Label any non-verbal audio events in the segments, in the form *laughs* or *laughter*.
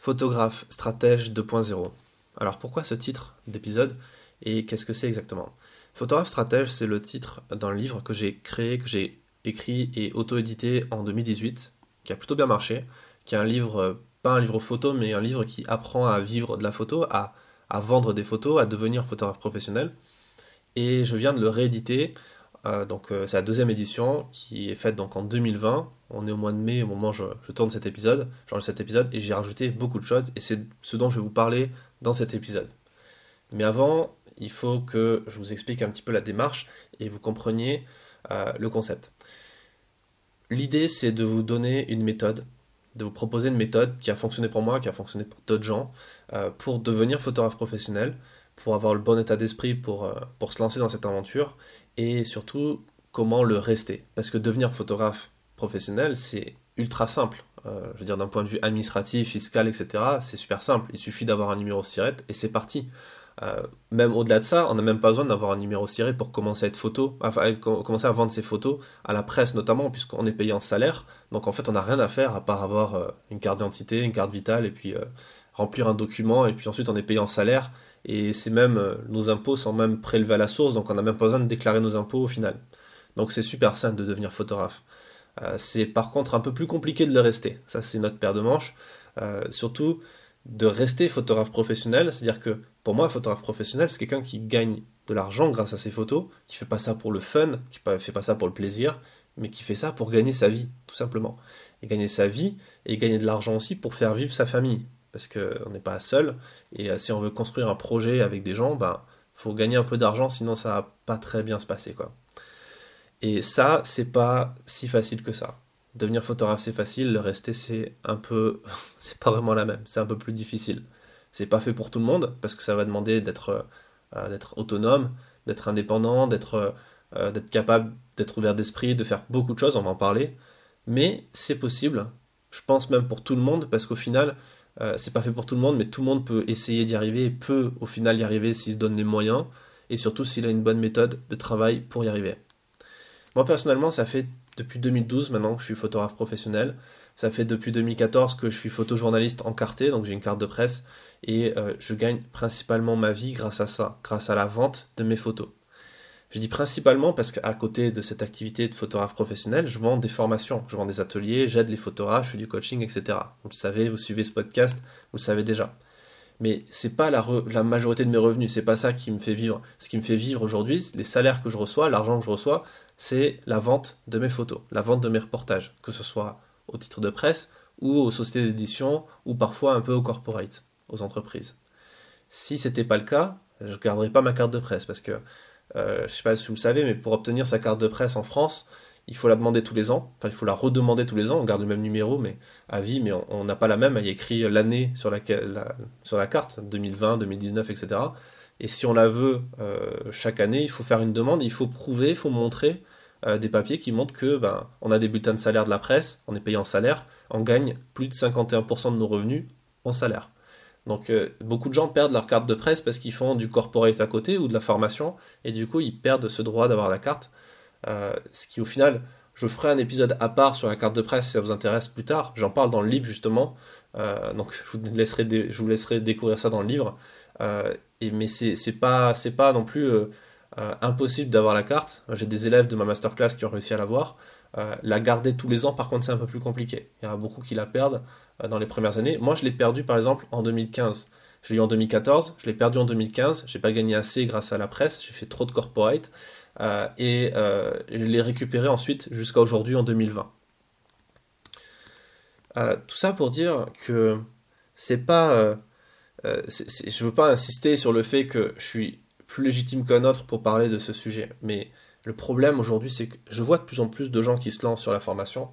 Photographe stratège 2.0. Alors pourquoi ce titre d'épisode et qu'est-ce que c'est exactement? Photographe stratège, c'est le titre d'un livre que j'ai créé, que j'ai écrit et auto-édité en 2018, qui a plutôt bien marché, qui est un livre, euh, pas un livre photo, mais un livre qui apprend à vivre de la photo, à, à vendre des photos, à devenir photographe professionnel. Et je viens de le rééditer euh, donc euh, c'est la deuxième édition qui est faite donc en 2020. On est au mois de mai au moment où je, tourne cet épisode, genre cet épisode, et j'ai rajouté beaucoup de choses, et c'est ce dont je vais vous parler dans cet épisode. Mais avant, il faut que je vous explique un petit peu la démarche et vous compreniez euh, le concept. L'idée, c'est de vous donner une méthode, de vous proposer une méthode qui a fonctionné pour moi, qui a fonctionné pour d'autres gens, pour devenir photographe professionnel, pour avoir le bon état d'esprit pour, pour se lancer dans cette aventure et surtout comment le rester. Parce que devenir photographe professionnel, c'est ultra simple. Euh, je veux dire, d'un point de vue administratif, fiscal, etc., c'est super simple. Il suffit d'avoir un numéro SIRET et c'est parti. Euh, même au-delà de ça, on n'a même pas besoin d'avoir un numéro SIRET pour commencer à être photo, enfin, commencer à vendre ses photos à la presse notamment, puisqu'on est payé en salaire. Donc en fait, on n'a rien à faire à part avoir euh, une carte d'identité, une carte vitale, et puis remplir un document, et puis ensuite on est payé en salaire et c'est même euh, nos impôts sont même prélevés à la source, donc on n'a même pas besoin de déclarer nos impôts au final. Donc c'est super simple de devenir photographe. Euh, c'est par contre un peu plus compliqué de le rester. Ça c'est notre paire de manches. Euh, surtout de rester photographe professionnel, c'est-à-dire que pour moi, un photographe professionnel, c'est quelqu'un qui gagne de l'argent grâce à ses photos, qui fait pas ça pour le fun, qui fait pas ça pour le plaisir, mais qui fait ça pour gagner sa vie, tout simplement. Et gagner sa vie et gagner de l'argent aussi pour faire vivre sa famille parce qu'on n'est pas seul. Et euh, si on veut construire un projet avec des gens, ben faut gagner un peu d'argent, sinon ça va pas très bien se passer, quoi. Et ça, c'est pas si facile que ça. Devenir photographe, c'est facile, le rester, c'est un peu, *laughs* c'est pas vraiment la même, c'est un peu plus difficile. C'est pas fait pour tout le monde, parce que ça va demander d'être, euh, d'être autonome, d'être indépendant, euh, d'être capable d'être ouvert d'esprit, de faire beaucoup de choses, on va en parler. Mais c'est possible, je pense même pour tout le monde, parce qu'au final, euh, c'est pas fait pour tout le monde, mais tout le monde peut essayer d'y arriver et peut au final y arriver s'il se donne les moyens et surtout s'il a une bonne méthode de travail pour y arriver. Moi personnellement, ça fait depuis 2012 maintenant que je suis photographe professionnel. Ça fait depuis 2014 que je suis photojournaliste encarté, donc j'ai une carte de presse et euh, je gagne principalement ma vie grâce à ça, grâce à la vente de mes photos. Je dis principalement parce qu'à côté de cette activité de photographe professionnel, je vends des formations, je vends des ateliers, j'aide les photographes, je fais du coaching, etc. Vous le savez, vous suivez ce podcast, vous le savez déjà. Mais c'est pas la, majorité de mes revenus, c'est pas ça qui me fait vivre. Ce qui me fait vivre aujourd'hui, les salaires que je reçois, l'argent que je reçois, c'est la vente de mes photos, la vente de mes reportages, que ce soit au titre de presse ou aux sociétés d'édition ou parfois un peu au corporate, aux entreprises. Si c'était pas le cas, je garderais pas ma carte de presse parce que je ne sais pas si vous le savez, mais pour obtenir sa carte de presse en France, il faut la demander tous les ans. Enfin, il faut la redemander tous les ans. On garde le même numéro, mais à vie, mais on n'a pas la même. Il y a écrit l'année sur, la, carte, 2020, 2019, etc. Et si on la veut euh, chaque année, il faut faire une demande, il faut prouver, il faut montrer euh, des papiers qui montrent que ben, on a des bulletins de salaire de la presse, on est payé en salaire, on gagne plus de 51% de nos revenus en salaire. Donc euh, beaucoup de gens perdent leur carte de presse parce qu'ils font du corporate à côté ou de la formation et du coup ils perdent ce droit d'avoir la carte. Euh, ce qui au final, je ferai un épisode à part sur la carte de presse si ça vous intéresse plus tard. J'en parle dans le livre justement. Euh, donc je vous, laisserai découvrir ça dans le livre. mais c'est pas, pas non plus impossible d'avoir la carte. J'ai des élèves de ma masterclass qui ont réussi à l'avoir. la garder tous les ans par contre c'est un peu plus compliqué. Il y en a beaucoup qui la perdent. Euh, dans les premières années. Moi, je l'ai perdu par exemple en 2015. Je l'ai eu en 2014, je l'ai perdu en 2015. J'ai pas gagné assez grâce à la presse. J'ai fait trop de corporate euh, et euh, je l'ai récupéré ensuite jusqu'à aujourd'hui en 2020. tout ça pour dire que c'est pas, je veux pas insister sur le fait que je suis plus légitime qu'un autre pour parler de ce sujet, mais le problème aujourd'hui, c'est que je vois de plus en plus de gens qui se lancent sur la formation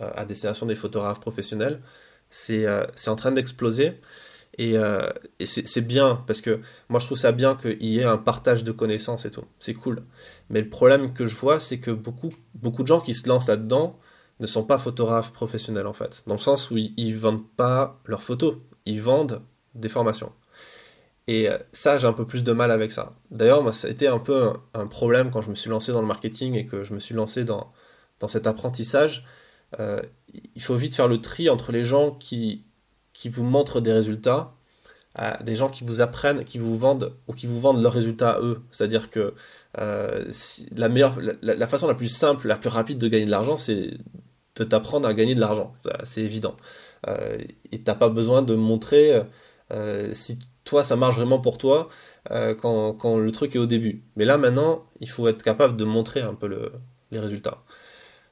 à destination des photographes professionnels c'est en train d'exploser. Et, euh, c'est bien, parce que moi je trouve ça bien qu'il y ait un partage de connaissances et tout. C'est cool. Mais le problème que je vois, c'est que beaucoup, beaucoup de gens qui se lancent là-dedans ne sont pas photographes professionnels en fait. Dans le sens où ils, ne vendent pas leurs photos, ils vendent des formations. Et euh, ça, j'ai un peu plus de mal avec ça. D'ailleurs, moi, ça a été un peu un, problème quand je me suis lancé dans le marketing et que je me suis lancé dans, dans cet apprentissage il faut vite faire le tri entre les gens qui qui vous montrent des résultats, des gens qui vous apprennent, qui vous vendent ou qui vous vendent leurs résultats à eux. C'est-à-dire que euh, la, meilleure, la, façon la plus simple, la plus rapide de gagner de l'argent, c'est de t'apprendre à gagner de l'argent. C'est évident. Euh, et t'as pas besoin de montrer euh, si toi ça marche vraiment pour toi quand, quand, le truc est au début. Mais là maintenant, il faut être capable de montrer un peu le, les résultats.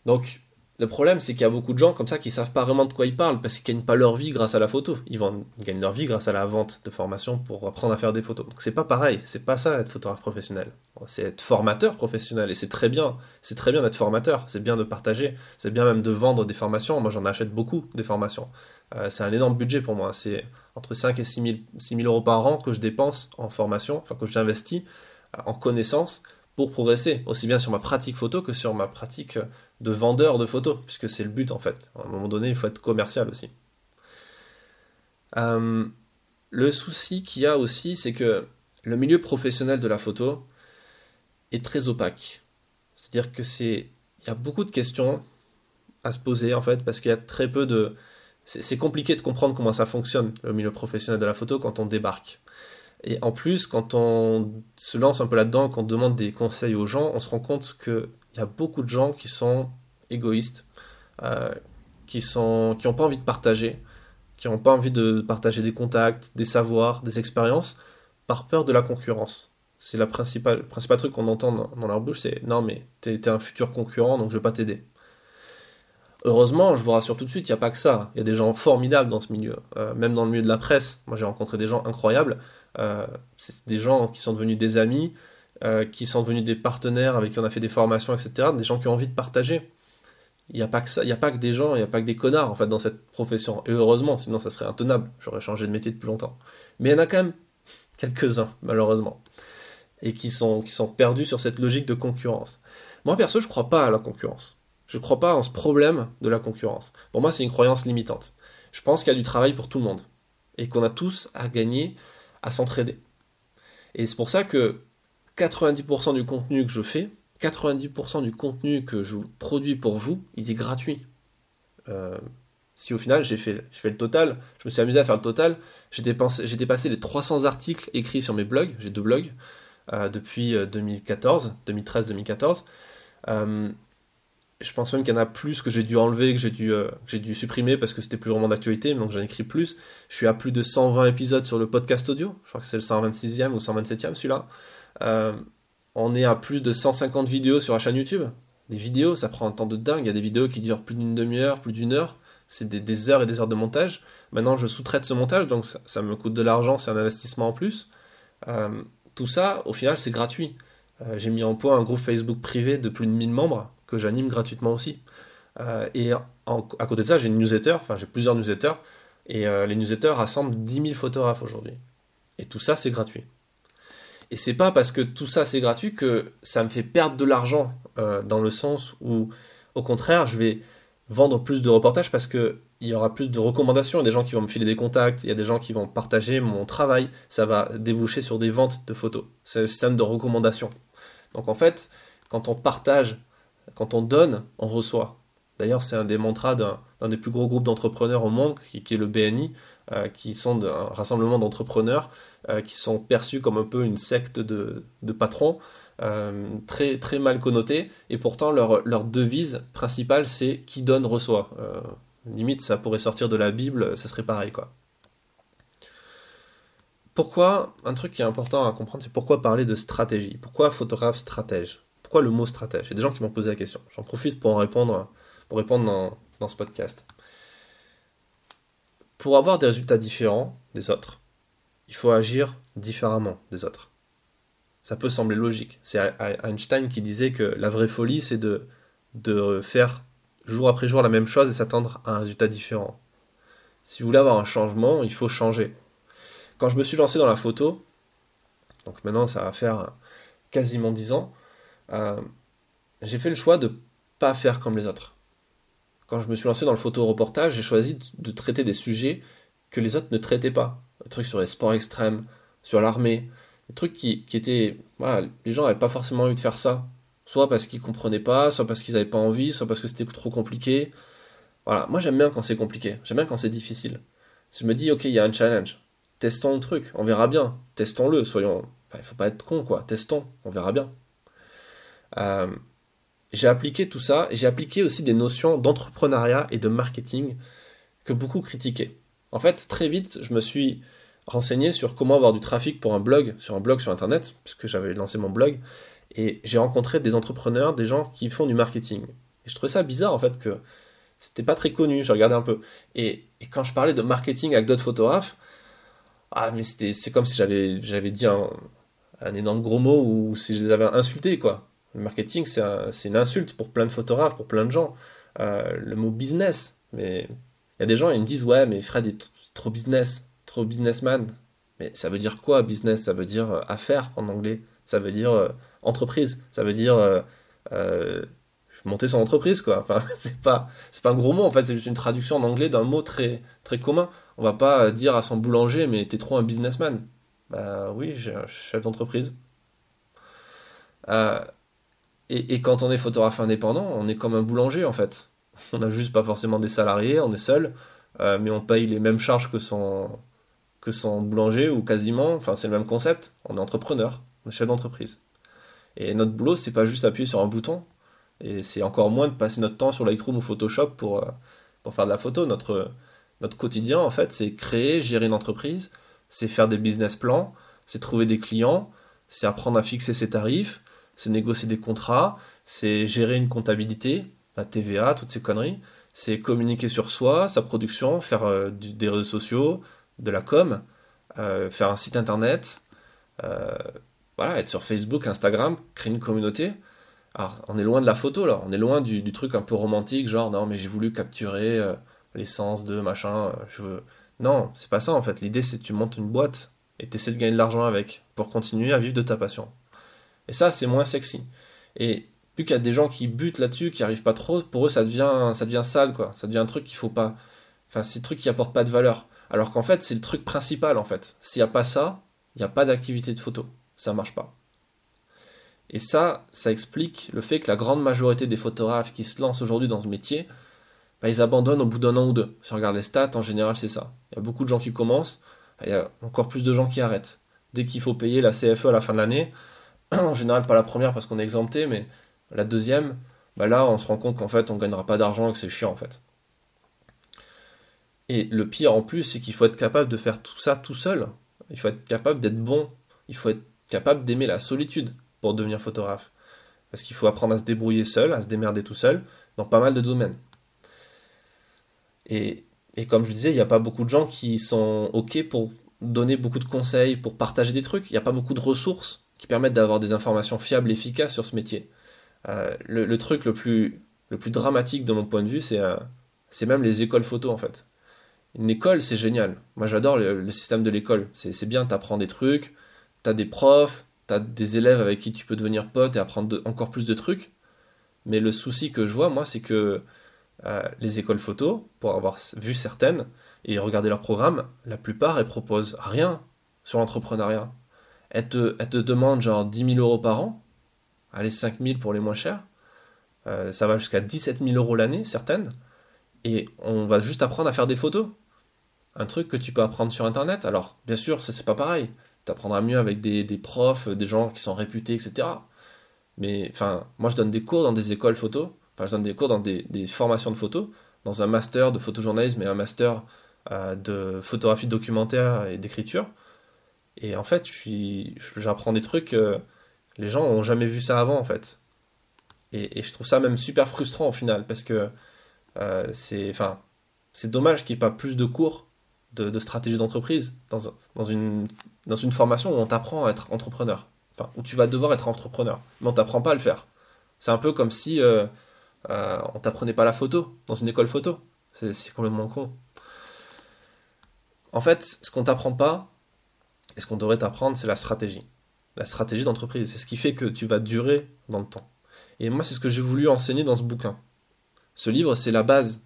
Donc le problème, c'est qu'il y a beaucoup de gens comme ça qui savent pas vraiment de quoi ils parlent parce qu'ils gagnent pas leur vie grâce à la photo. Ils, gagnent leur vie grâce à la vente de formation pour apprendre à faire des photos. Donc c'est pas pareil, c'est pas ça être photographe professionnel. C'est être formateur professionnel et c'est très bien. C'est très bien d'être formateur, c'est bien de partager, c'est bien même de vendre des formations. Moi j'en achète beaucoup des formations. Euh, c'est un énorme budget pour moi. C'est entre 5 et 6 000, euros par an que je dépense en formation, enfin que j'investis euh, en connaissances pour progresser, aussi bien sur ma pratique photo que sur ma pratique de vendeur de photos, puisque c'est le but en fait. À un moment donné, il faut être commercial aussi. Euh, le souci qu'il y a aussi, c'est que le milieu professionnel de la photo est très opaque. C'est-à-dire que c'est, il y a beaucoup de questions à se poser en fait, parce qu'il y a très peu de, c'est compliqué de comprendre comment ça fonctionne le milieu professionnel de la photo quand on débarque. Et en plus, quand on se lance un peu là-dedans, quand on demande des conseils aux gens, on se rend compte qu'il y a beaucoup de gens qui sont égoïstes, euh, qui n'ont pas envie de partager, qui n'ont pas envie de partager des contacts, des savoirs, des expériences, par peur de la concurrence. C'est le principal, truc qu'on entend dans, leur bouche, c'est non mais t'es es un futur concurrent, donc je vais pas t'aider. Heureusement, je vous rassure tout de suite, il n'y a pas que ça. Il y a des gens formidables dans ce milieu. Euh, même dans le milieu de la presse, moi j'ai rencontré des gens incroyables. Euh, c'est des gens qui sont devenus des amis, euh, qui sont devenus des partenaires avec qui on a fait des formations, etc. Des gens qui ont envie de partager. Il n'y a pas que ça, il n'y a pas que des gens, il n'y a pas que des connards en fait dans cette profession. Et heureusement, sinon ça serait intenable. J'aurais changé de métier depuis longtemps. Mais il y en a quand même *laughs* quelques-uns, malheureusement, et qui sont, qui sont perdus sur cette logique de concurrence. Moi perso, je ne crois pas à la concurrence. Je ne crois pas en ce problème de la concurrence. Pour moi, c'est une croyance limitante. Je pense qu'il y a du travail pour tout le monde et qu'on a tous à gagner à s'entraider. Et c'est pour ça que 90% du contenu que je fais, 90% du contenu que je produis pour vous, il est gratuit. Euh, si au final j'ai fait, le total, je me suis amusé à faire le total, j'ai dépassé, les 300 articles écrits sur mes blogs, j'ai deux blogs, euh, depuis 2014, 2013-2014 je pense même qu'il y en a plus que j'ai dû enlever, que j'ai dû, euh, supprimer parce que c'était plus vraiment d'actualité, donc j'en écris plus. Je suis à plus de 120 épisodes sur le podcast audio, je crois que c'est le 126e ou 127e celui-là. Euh, on est à plus de 150 vidéos sur la chaîne YouTube. Des vidéos, ça prend un temps de dingue, il y a des vidéos qui durent plus d'une demi-heure, plus d'une heure, c'est des, heures et des heures de montage. Maintenant, je sous-traite ce montage, donc ça, me coûte de l'argent, c'est un investissement en plus. Euh, tout ça, au final, c'est gratuit. j'ai mis en point un groupe Facebook privé de plus de 1000 membres que j'anime gratuitement aussi. Euh, et à côté de ça, j'ai une newsletter, enfin j'ai plusieurs newsletters, et euh, les newsletters rassemblent 10 000 photographes aujourd'hui. Et tout ça, c'est gratuit. Et c'est pas parce que tout ça c'est gratuit que ça me fait perdre de l'argent, euh, dans le sens où, au contraire, je vais vendre plus de reportages parce que il y aura plus de recommandations, il y a des gens qui vont me filer des contacts, il y a des gens qui vont partager mon travail, ça va déboucher sur des ventes de photos. C'est le système de recommandation. Donc en fait, quand on partage quand on donne, on reçoit. D'ailleurs, c'est un des mantras d'un des plus gros groupes d'entrepreneurs au monde, qui, est le BNI, euh, qui sont un rassemblement d'entrepreneurs euh, qui sont perçus comme un peu une secte de, patrons, euh, très, mal connotés, et pourtant leur, leur devise principale, c'est qui donne reçoit. limite, ça pourrait sortir de la Bible, ça serait pareil, quoi. Pourquoi, un truc qui est important à comprendre, c'est pourquoi parler de stratégie? Pourquoi photographe stratège? Pourquoi le mot stratège? Il y a des gens qui m'ont posé la question. J'en profite pour en répondre, pour répondre dans, ce podcast. Pour avoir des résultats différents des autres, il faut agir différemment des autres. Ça peut sembler logique. C'est Einstein qui disait que la vraie folie, c'est de, de faire jour après jour la même chose et s'attendre à un résultat différent. Si vous voulez avoir un changement, il faut changer. Quand je me suis lancé dans la photo, donc maintenant ça va faire quasiment 10 ans, euh, j'ai fait le choix de pas faire comme les autres. Quand je me suis lancé dans le photo-reportage, j'ai choisi de traiter des sujets que les autres ne traitaient pas. Des trucs sur les sports extrêmes, sur l'armée, des trucs qui, étaient... Voilà, les gens n'avaient pas forcément envie de faire ça. Soit parce qu'ils comprenaient pas, soit parce qu'ils n'avaient pas envie, soit parce que c'était trop compliqué. Voilà, moi j'aime bien quand c'est compliqué, j'aime bien quand c'est difficile. je me dis, ok, il y a un challenge. Testons le truc, on verra bien. Testons-le, soyons. Enfin, il faut pas être con, quoi. Testons, on verra bien. Euh, j'ai appliqué tout ça j'ai appliqué aussi des notions d'entrepreneuriat et de marketing que beaucoup critiquaient. En fait, très vite, je me suis renseigné sur comment avoir du trafic pour un blog, sur un blog sur internet, puisque j'avais lancé mon blog, et j'ai rencontré des entrepreneurs, des gens qui font du marketing. Et je trouvais ça bizarre en fait que c'était pas très connu, je regardais un peu. Et, quand je parlais de marketing avec d'autres photographes, ah mais c'est comme si j'avais dit un, énorme gros mot ou si je les avais insultés quoi. Le marketing c'est une insulte pour plein de photographes, pour plein de gens. Euh, le mot business, mais il y a des gens ils me disent ouais mais Fred est trop business, trop businessman. Mais ça veut dire quoi business? Ça veut dire euh, affaire en anglais. Ça veut dire euh, entreprise. Ça veut dire monter son entreprise, quoi. Enfin, *laughs* c'est pas, pas un gros mot, en fait, c'est juste une traduction en anglais d'un mot très, très commun. On va pas dire à son boulanger, mais t'es trop un businessman. Bah oui, j'ai un chef d'entreprise. Et, quand on est photographe indépendant, on est comme un boulanger, en fait. On n'a juste pas forcément des salariés, on est seul, euh, mais on paye les mêmes charges que son, que son boulanger, ou quasiment. Enfin, c'est le même concept. On est entrepreneur, on est chef d'entreprise. Et notre boulot, c'est pas juste appuyer sur un bouton, et c'est encore moins de passer notre temps sur Lightroom ou Photoshop pour, euh, pour faire de la photo. Notre, notre quotidien, en fait, c'est créer, gérer une entreprise, c'est faire des business plans, c'est trouver des clients, c'est apprendre à fixer ses tarifs, c'est négocier des contrats, c'est gérer une comptabilité, la TVA, toutes ces conneries, c'est communiquer sur soi, sa production, faire euh, des réseaux sociaux, de la com, euh, faire un site internet, voilà, être sur Facebook, Instagram, créer une communauté. Alors, on est loin de la photo là, on est loin du, truc un peu romantique, genre non, mais j'ai voulu capturer euh, l'essence de machin, euh, je veux. Non, c'est pas ça en fait. L'idée c'est que tu montes une boîte et tu essaies de gagner de l'argent avec pour continuer à vivre de ta passion. Et ça, c'est moins sexy. Et plus qu'il y a des gens qui butent là-dessus, qui arrivent pas trop, pour eux ça devient, ça devient sale quoi. Ça devient un truc qu'il faut pas. Enfin, c'est un truc qui apporte pas de valeur. Alors qu'en fait, c'est le truc principal en fait. S'il n'y a pas ça, il n'y a pas d'activité de photo. Ça marche pas. Et ça, ça explique le fait que la grande majorité des photographes qui se lancent aujourd'hui dans ce métier, bah, ils abandonnent au bout d'un an ou deux. Si on regarde les stats, en général, c'est ça. Il y a beaucoup de gens qui commencent, il y a encore plus de gens qui arrêtent. Dès qu'il faut payer la CFE à la fin de l'année, *clears throat* en général pas la première parce qu'on est exempté, mais la deuxième, bah là on se rend compte qu'en fait on ne gagnera pas d'argent et que c'est chiant en fait. Et le pire en plus, c'est qu'il faut être capable de faire tout ça tout seul. Il faut être capable d'être bon. Il faut être capable d'aimer la solitude pour devenir photographe. Parce qu'il faut apprendre à se débrouiller seul, à se démerder tout seul, dans pas mal de domaines. Et, comme je disais, il n'y a pas beaucoup de gens qui sont OK pour donner beaucoup de conseils, pour partager des trucs. Il n'y a pas beaucoup de ressources qui permettent d'avoir des informations fiables et efficaces sur ce métier. Euh, le, truc le plus, le plus dramatique de mon point de vue, c'est euh, même les écoles photo en fait. Une école, c'est génial. Moi, j'adore le, système de l'école. C'est bien, tu apprends des trucs, tu as des profs, des élèves avec qui tu peux devenir pote et apprendre encore plus de trucs. Mais le souci que je vois, moi, c'est que euh, les écoles photo, pour avoir vu certaines et regarder leur programme, la plupart, elles proposent rien sur l'entrepreneuriat. Elles te, demandent genre 10 000 euros par an, allez 5 000 pour les moins chers, euh, ça va jusqu'à 17 000 euros l'année, certaines, et on va juste apprendre à faire des photos. Un truc que tu peux apprendre sur Internet. Alors, bien sûr, ça c'est pas pareil tu apprendras mieux avec des, profs, des gens qui sont réputés, etc. Mais enfin, moi je donne des cours dans des écoles photo, enfin je donne des cours dans des, formations de photo, dans un master de photojournalisme et un master euh, de photographie documentaire et d'écriture. Et en fait, j'apprends des trucs, euh, les gens n'ont jamais vu ça avant en fait. Et, je trouve ça même super frustrant au final, parce que euh, c'est enfin, dommage qu'il n'y ait pas plus de cours de, stratégie d'entreprise dans, dans, une, dans une formation où on t'apprend à être entrepreneur. Enfin, où tu vas devoir être entrepreneur, mais on t'apprend pas à le faire. C'est un peu comme si euh, euh, on t'apprenait pas la photo dans une école photo. C'est complètement con. En fait, ce qu'on t'apprend pas, ce qu'on devrait t'apprendre, c'est la stratégie. La stratégie d'entreprise. C'est ce qui fait que tu vas durer dans le temps. Et moi, c'est ce que j'ai voulu enseigner dans ce bouquin. Ce livre, c'est la base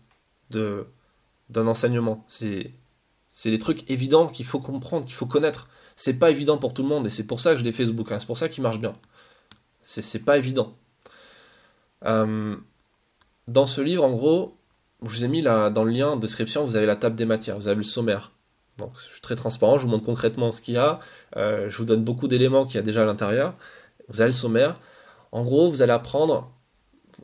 d'un enseignement. C'est des trucs évidents qu'il faut comprendre, qu'il faut connaître. C'est pas évident pour tout le monde et c'est pour ça que je l'ai fait ce bouquin. C'est pour ça qu'il marche bien. C'est pas évident. Euh, dans ce livre, en gros, je vous ai mis dans le lien en description, vous avez la table des matières, vous avez le sommaire. Donc je suis très transparent, je vous montre concrètement ce qu'il y a, euh, je vous donne beaucoup d'éléments qu'il y a déjà à l'intérieur. Vous avez le sommaire. En gros, vous allez apprendre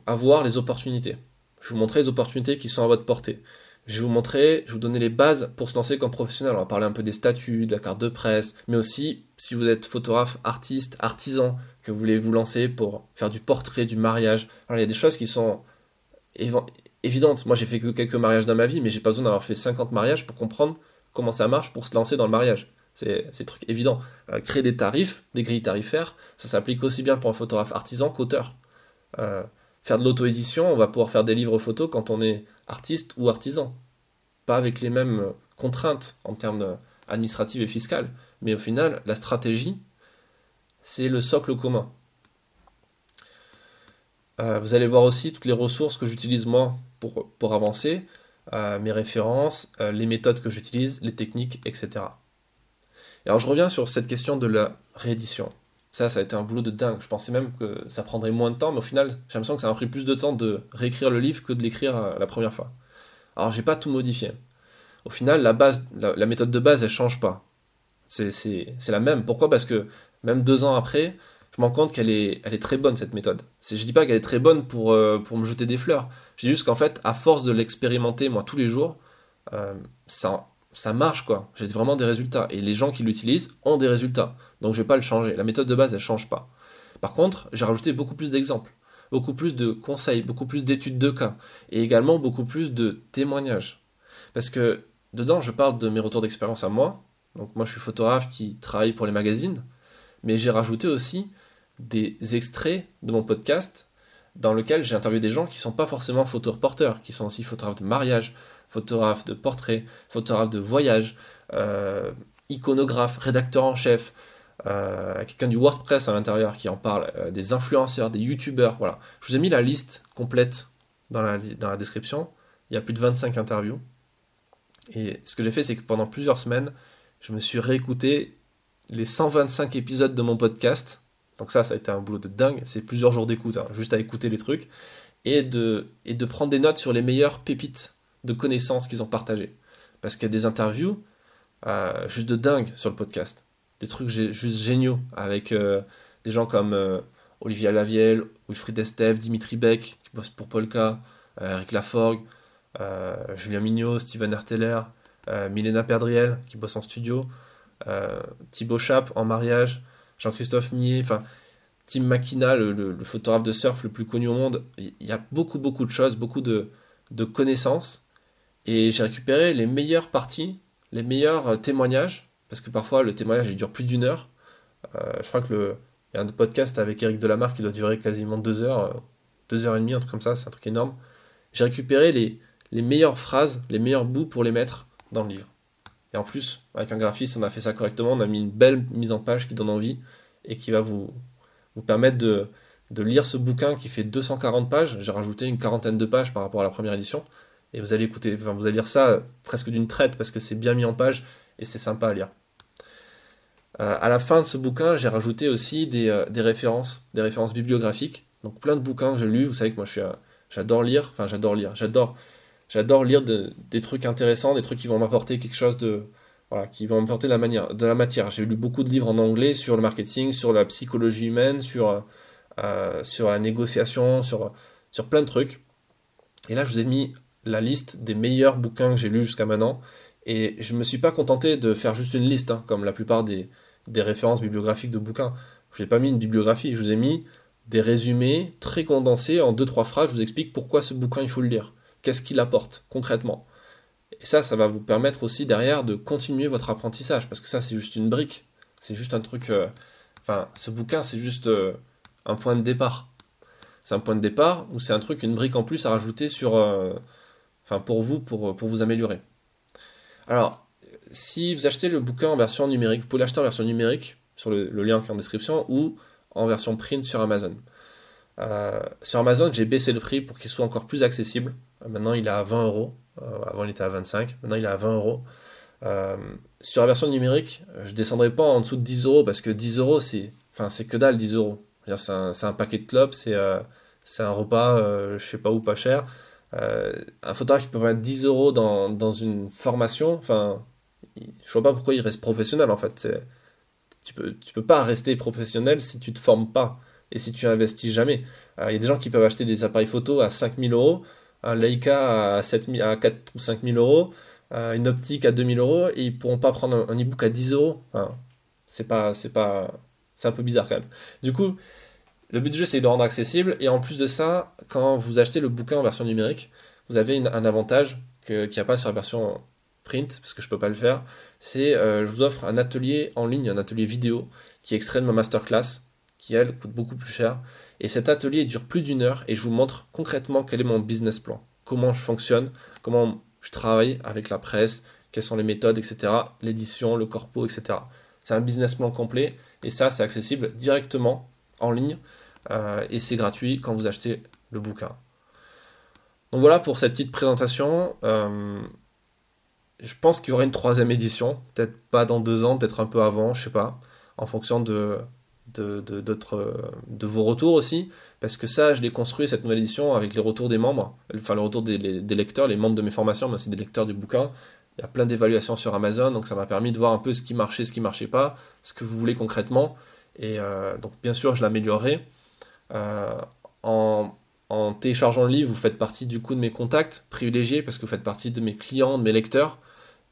à voir les opportunités. Je vais vous montrer les opportunités qui sont à votre portée. Je vais vous montrer, je vous donner les bases pour se lancer comme professionnel. On va parler un peu des statuts, de la carte de presse, mais aussi si vous êtes photographe, artiste, artisan, que vous voulez vous lancer pour faire du portrait, du mariage. Alors, il y a des choses qui sont évidentes. Moi, j'ai fait que quelques mariages dans ma vie, mais j'ai pas besoin d'avoir fait 50 mariages pour comprendre comment ça marche pour se lancer dans le mariage. C'est truc évident. Euh, créer des tarifs, des grilles tarifaires, ça s'applique aussi bien pour un photographe artisan qu'auteur. Euh, faire de l'auto-édition, on va pouvoir faire des livres photos quand on est artiste ou artisan. Pas avec les mêmes contraintes en termes administratifs et fiscales. Mais au final, la stratégie, c'est le socle commun. Euh, vous allez voir aussi toutes les ressources que j'utilise moi pour, avancer, mes références, euh, les méthodes que j'utilise, les techniques, etc. Et alors je reviens sur cette question de la réédition. Ça, ça a été un boulot de dingue. Je pensais même que ça prendrait moins de temps, mais au final, j'ai l'impression que ça m'a pris plus de temps de réécrire le livre que de l'écrire la première fois. Alors j'ai pas tout modifié. Au final, la, base, la, méthode de base, elle change pas. C'est la même. Pourquoi? Parce que même deux ans après, je me rends compte qu'elle est, très bonne cette méthode. Je dis pas qu'elle est très bonne pour, euh, me jeter des fleurs. Je dis juste qu'en fait, à force de l'expérimenter moi tous les jours, euh, ça, marche quoi. J'ai vraiment des résultats. Et les gens qui l'utilisent ont des résultats. Donc je vais pas le changer. La méthode de base, elle change pas. Par contre, j'ai rajouté beaucoup plus d'exemples, beaucoup plus de conseils, beaucoup plus d'études de cas, et également beaucoup plus de témoignages. Parce que dedans, je parle de mes retours d'expérience à moi. Donc moi, je suis photographe qui travaille pour les magazines, mais j'ai rajouté aussi des extraits de mon podcast dans lequel j'ai interviewé des gens qui ne sont pas forcément photoreporteurs, qui sont aussi photographes de mariage, photographes de portrait, photographes de voyage, euh, iconographes, rédacteurs en chef, euh, quelqu'un du WordPress à l'intérieur qui en parle, euh, des influenceurs, des youtubeurs, voilà. Je vous ai mis la liste complète dans la, dans la description. Il y a plus de 25 interviews. Et ce que j'ai fait, c'est que pendant plusieurs semaines, je me suis réécouté les 125 épisodes de mon podcast. Donc ça, ça a été un boulot de dingue. C'est plusieurs jours d'écoute, hein, juste à écouter les trucs. Et de, prendre des notes sur les meilleures pépites de connaissances qu'ils ont partagées. Parce qu'il y a des interviews euh, juste de dingue sur le podcast. Des trucs juste géniaux avec euh, des gens comme euh, Olivier Lavielle, Wilfried Estève, Dimitri Beck, qui bosse pour Polka, Eric Laforgue, Julien Mignot, Steven Erteler, Milena Perdriel, qui bosse en studio, Thibaut Chap en mariage, Jean-Christophe Millet, enfin, Tim Makina, le, photographe de surf le plus connu au monde. Il y a beaucoup, beaucoup de choses, beaucoup de, connaissances. Et j'ai récupéré les meilleures parties, les meilleurs euh, témoignages, parce que parfois le témoignage il dure plus d'une heure. Euh, je crois que le, y a un podcast avec Eric Delamarre qui doit durer quasiment deux heures, euh, deux heures et demie, un truc comme ça, c'est un truc énorme. J'ai récupéré les, les meilleures phrases, les meilleurs bouts pour les mettre dans le livre. Et en plus, avec un graphiste, on a fait ça correctement, on a mis une belle mise en page qui donne envie et qui va vous, vous permettre de, de lire ce bouquin qui fait 240 pages. J'ai rajouté une quarantaine de pages par rapport à la première édition. Et vous allez écouter, enfin, vous allez lire ça presque d'une traite parce que c'est bien mis en page et c'est sympa à lire. Euh, à la fin de ce bouquin, j'ai rajouté aussi des, euh, des, références, des références bibliographiques. Donc plein de bouquins que j'ai lus. Vous savez que moi je suis, j'adore lire. Enfin, j'adore lire. J'adore, j'adore lire des trucs intéressants, des trucs qui vont m'apporter quelque chose de, voilà, qui vont m'apporter de la manière, de la matière. J'ai lu beaucoup de livres en anglais sur le marketing, sur la psychologie humaine, sur euh, sur la négociation, sur sur plein de trucs. Et là, je vous ai mis la liste des meilleurs bouquins que j'ai lus jusqu'à maintenant. Et je ne me suis pas contenté de faire juste une liste, hein, comme la plupart des, références bibliographiques de bouquins. Je n'ai pas mis une bibliographie, je vous ai mis des résumés très condensés en deux trois phrases. Je vous explique pourquoi ce bouquin il faut le lire, qu'est-ce qu'il apporte concrètement. Et ça, ça va vous permettre aussi derrière de continuer votre apprentissage, parce que ça, c'est juste une brique, c'est juste un truc. Euh, enfin, ce bouquin, c'est juste euh, un point de départ. C'est un point de départ ou c'est un truc, une brique en plus à rajouter sur, euh, pour vous, pour, pour vous améliorer. Alors, si vous achetez le bouquin en version numérique, vous pouvez l'acheter en version numérique sur le, lien qui est en description ou en version print sur Amazon. Sur Amazon, j'ai baissé le prix pour qu'il soit encore plus accessible. Maintenant, il est à 20 euros. Euh, avant, il était à 25. Maintenant, il est à 20 euros. Euh, sur la version numérique, je descendrai pas en dessous de 10 euros parce que 10 euros, c'est, enfin, que dalle 10 euros. C'est un, un, paquet de clopes, c'est, c'est un repas, je sais pas où, pas cher. Euh, un photographe qui peut mettre 10 euros dans, dans, une formation, enfin, je vois pas pourquoi il reste professionnel en fait. Tu peux, tu peux pas rester professionnel si tu te formes pas et si tu investis jamais. Euh, il y a des gens qui peuvent acheter des appareils photo à 5000 euros, un Leica à, 7 à 4 ou 5000 euros, euh, une optique à 2000 euros et ils pourront pas prendre un, e-book à 10 euros. c'est pas, c'est pas, c'est un peu bizarre quand même. Du coup, le but du jeu c'est de rendre accessible et en plus de ça, quand vous achetez le bouquin en version numérique, vous avez un avantage qu'il n'y a pas sur la version print, parce que je peux pas le faire, c'est euh, je vous offre un atelier en ligne, un atelier vidéo qui est extrait de ma masterclass, qui elle coûte beaucoup plus cher. Et cet atelier dure plus d'une heure et je vous montre concrètement quel est mon business plan, comment je fonctionne, comment je travaille avec la presse, quelles sont les méthodes, etc., l'édition, le corpo, etc. C'est un business plan complet et ça c'est accessible directement en ligne euh, et c'est gratuit quand vous achetez le bouquin. Donc voilà pour cette petite présentation. Euh, je pense qu'il y aura une troisième édition, peut-être pas dans deux ans, peut-être un peu avant, je sais pas, en fonction de, de, de, de, vos retours aussi, parce que ça, je l'ai construit, cette nouvelle édition, avec les retours des membres, enfin le retour des, des lecteurs, les membres de mes formations, mais aussi des lecteurs du bouquin. Il y a plein d'évaluations sur Amazon, donc ça m'a permis de voir un peu ce qui marchait, ce qui marchait pas, ce que vous voulez concrètement. Et euh, donc bien sûr, je l'améliorerai. Euh, en, en téléchargeant le livre, vous faites partie du coup de mes contacts privilégiés, parce que vous faites partie de mes clients, de mes lecteurs.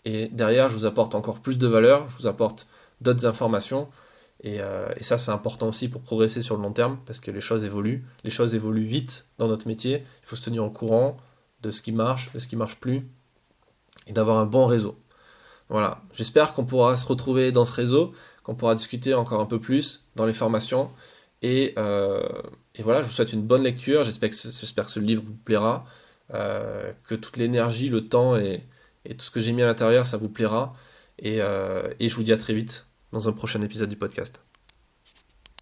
Et derrière, je vous apporte encore plus de valeur, je vous apporte d'autres informations. Euh, et, ça, c'est important aussi pour progresser sur le long terme, parce que les choses évoluent. Les choses évoluent vite dans notre métier. Il faut se tenir au courant de ce qui marche, de ce qui marche plus, et d'avoir un bon réseau. Voilà, j'espère qu'on pourra se retrouver dans ce réseau, qu'on pourra discuter encore un peu plus dans les formations. Et, euh, voilà, je vous souhaite une bonne lecture. J'espère que, ce livre vous plaira, euh, que toute l'énergie, le temps et, tout ce que j'ai mis à l'intérieur, ça vous plaira. Et je vous dis à très vite dans un prochain épisode du podcast.